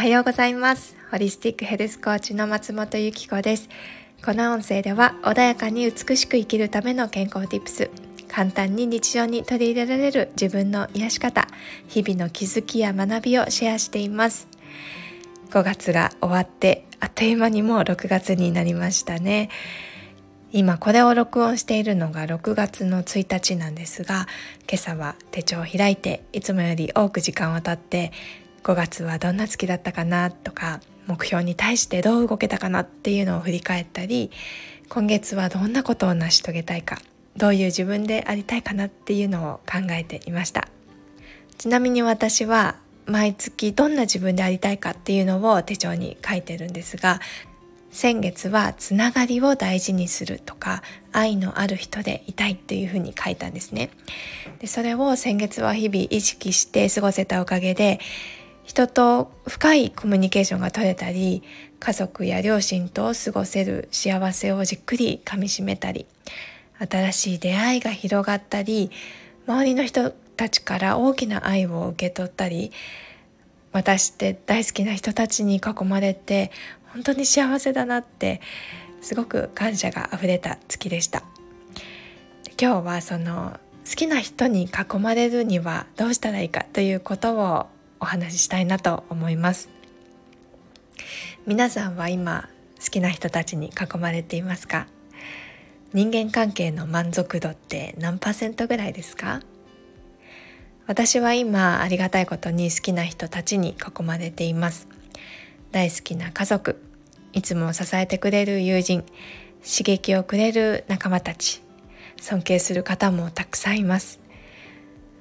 はようございます。ホリスティックヘルスコーチの松本由紀子です。この音声では穏やかに美しく生きるための健康 Tips 簡単に日常に取り入れられる自分の癒し方。日々の気づきや学びをシェアしています。5月が終わってあっという間にもう6月になりましたね。今これを録音しているのが6月の1日なんですが今朝は手帳を開いていつもより多く時間を経って5月はどんな月だったかなとか目標に対してどう動けたかなっていうのを振り返ったり今月はどんなことを成し遂げたいかどういう自分でありたいかなっていうのを考えていました。ちなみに私は毎月どんな自分でありたいかっていうのを手帳に書いてるんですが先月はつながりを大事にするとか愛のある人でいたいっていうふうに書いたんですね。でそれを先月は日々意識して過ごせたおかげで人と深いコミュニケーションが取れたり家族や両親と過ごせる幸せをじっくりかみしめたり新しい出会いが広がったり周りの人たちから大きな愛を受け取ったり私って大好きな人たちに囲まれて本当に幸せだなってすごく感謝があふれた月でした。今日はその好きな人に囲まれるにはどうしたらいいかということをお話ししたいなと思います。皆さんは今好きな人たちに囲まれていますか？人間関係の満足度って何パーセントぐらいですか？私は今ありがたいことに好きな人たちに囲まれています。大好きな家族いつも支えてくれる友人刺激をくれる仲間たち尊敬する方もたくさんいます。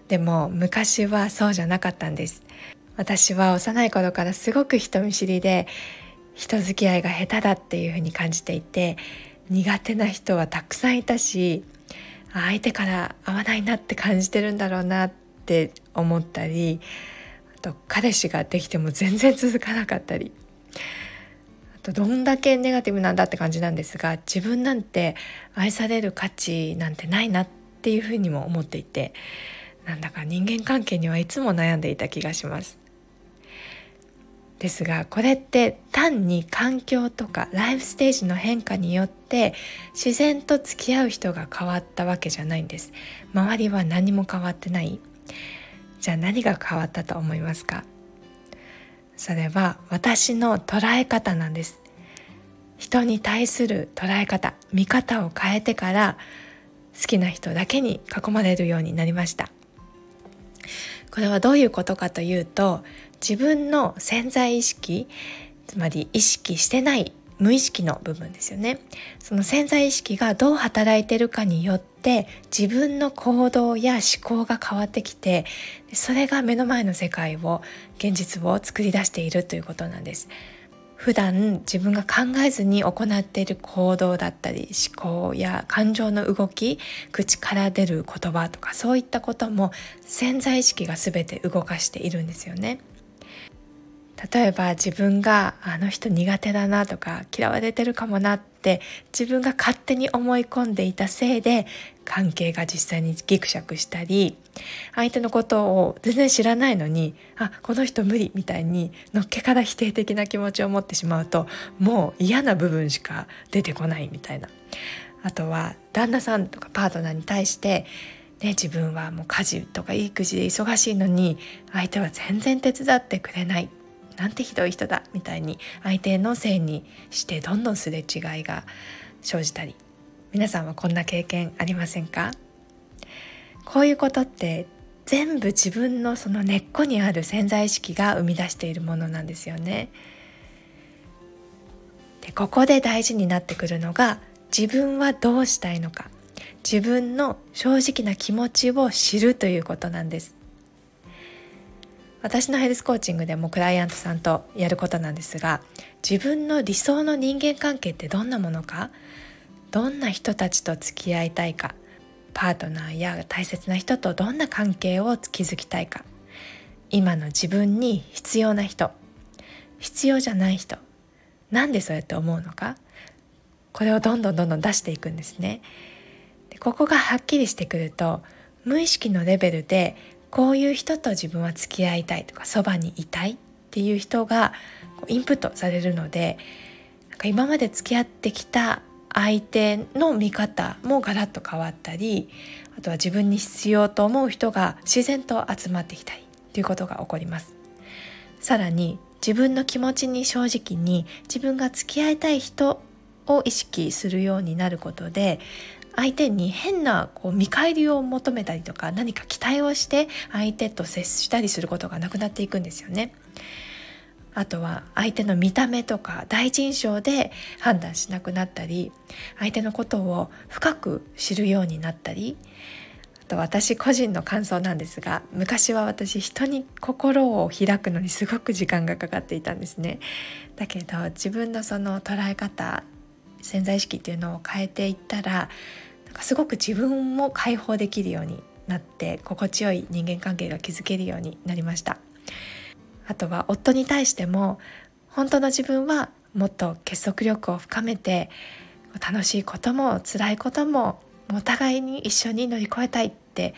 でも昔はそうじゃなかったんです。私は幼い頃からすごく人見知りで人付き合いが下手だっていうふうに感じていて苦手な人はたくさんいたし相手から合わないなって感じてるんだろうなって思ったりあと彼氏ができても全然続かなかったりあとどんだけネガティブなんだって感じなんですが自分なんて愛される価値なんてないなっていうふうにも思っていてなんだか人間関係にはいつも悩んでいた気がします。ですがこれって単に環境とかライフステージの変化によって自然と付き合う人が変わったわけじゃないんです。周りは何も変わってない。じゃあ何が変わったと思いますか？それは私の捉え方なんです。人に対する捉え方見方を変えてから好きな人だけに囲まれるようになりました。これはどういうことかというと自分の潜在意識つまり意識してない無意識の部分ですよね。その潜在意識がどう働いてるかによって自分の行動や思考が変わってきてそれが目の前の世界を現実を作り出しているということなんです。普段自分が考えずに行っている行動だったり思考や感情の動き口から出る言葉とかそういったことも潜在意識が全て動かしているんですよね。例えば自分があの人苦手だなとか嫌われてるかもなって自分が勝手に思い込んでいたせいで関係が実際にギクシャクしたり相手のことを全然知らないのにあこの人無理みたいにのっけから否定的な気持ちを持ってしまうともう嫌な部分しか出てこないみたいな。あとは旦那さんとかパートナーに対してね、自分はもう家事とか育児で忙しいのに相手は全然手伝ってくれない。なんてひどい人だみたいに相手のせいにしてどんどんすれ違いが生じたり皆さんはこんな経験ありませんか？こういうことって全部自分のその根っこにある潜在意識が生み出しているものなんですよね。でここで大事になってくるのが自分はどうしたいのか自分の正直な気持ちを知るということなんです。私のヘルスコーチングでもクライアントさんとやることなんですが自分の理想の人間関係ってどんなものか？どんな人たちと付き合いたいか？パートナーや大切な人とどんな関係を築きたいか？今の自分に必要な人？必要じゃない人？なんでそうやって思うのか？これをどんどんどんどん出していくんですね。でここがはっきりしてくると無意識のレベルでこういう人と自分は付き合いたいとかそばにいたいっていう人がインプットされるのでなんか今まで付き合ってきた相手の見方もガラッと変わったりあとは自分に必要と思う人が自然と集まってきたりということが起こります。さらに自分の気持ちに正直に自分が付き合いたい人を意識するようになることで相手に変なこう見返りを求めたりとか何か期待をして相手と接したりすることがなくなっていくんですよね。あとは相手の見た目とか第一印象で判断しなくなったり相手のことを深く知るようになったりあと私個人の感想なんですが昔は私人に心を開くのにすごく時間がかかっていたんですねだけど自分のその捉え方潜在意識っていうのを変えていったらなんかすごく自分も解放できるようになって心地よい人間関係が築けるようになりましたあとは夫に対しても本当の自分はもっと結束力を深めて楽しいことも辛いこともお互いに一緒に乗り越えたいって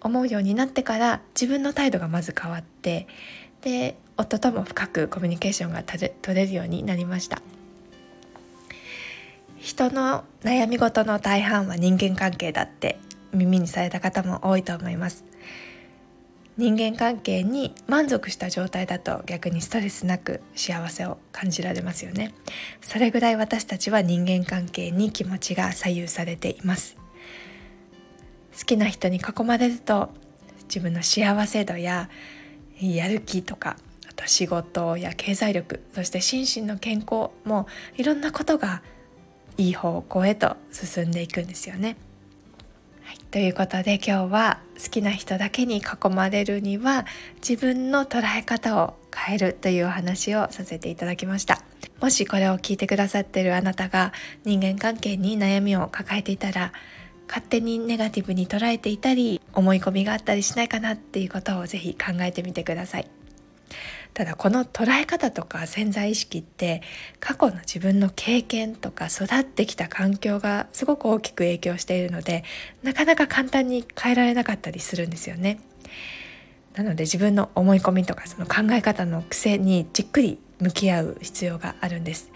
思うようになってから自分の態度がまず変わってで夫とも深くコミュニケーションが取れるようになりました。人の悩み事の大半は人間関係だって耳にされた方も多いと思います。人間関係に満足した状態だと逆にストレスなく幸せを感じられますよね。それぐらい私たちは人間関係に気持ちが左右されています。好きな人に囲まれると自分の幸せ度ややる気とかあと仕事や経済力そして心身の健康もいろんなことがいい方向へと進んでいくんですよね。はい、ということで今日は好きな人だけに囲まれるには自分の捉え方を変えるというお話をさせていただきました。もしこれを聞いてくださってるあなたが人間関係に悩みを抱えていたら勝手にネガティブに捉えていたり思い込みがあったりしないかなっていうことをぜひ考えてみてください。ただこの捉え方とか潜在意識って過去の自分の経験とか育ってきた環境がすごく大きく影響しているのでなかなか簡単に変えられなかったりするんですよね。なので自分の思い込みとかその考え方の癖にじっくり向き合う必要があるんです。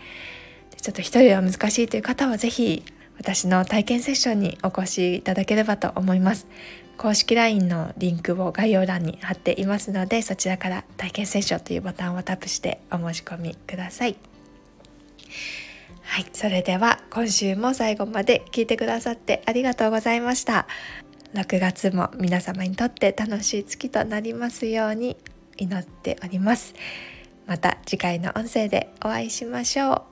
ちょっと一人は難しいという方は是非私の体験セッションにお越しいただければと思います。公式 LINE のリンクを概要欄に貼っていますのでそちらから体験セッションというボタンをタップしてお申し込みください。はい、それでは今週も最後まで聞いてくださってありがとうございました。6月も皆様にとって楽しい月となりますように祈っております。また次回の音声でお会いしましょう。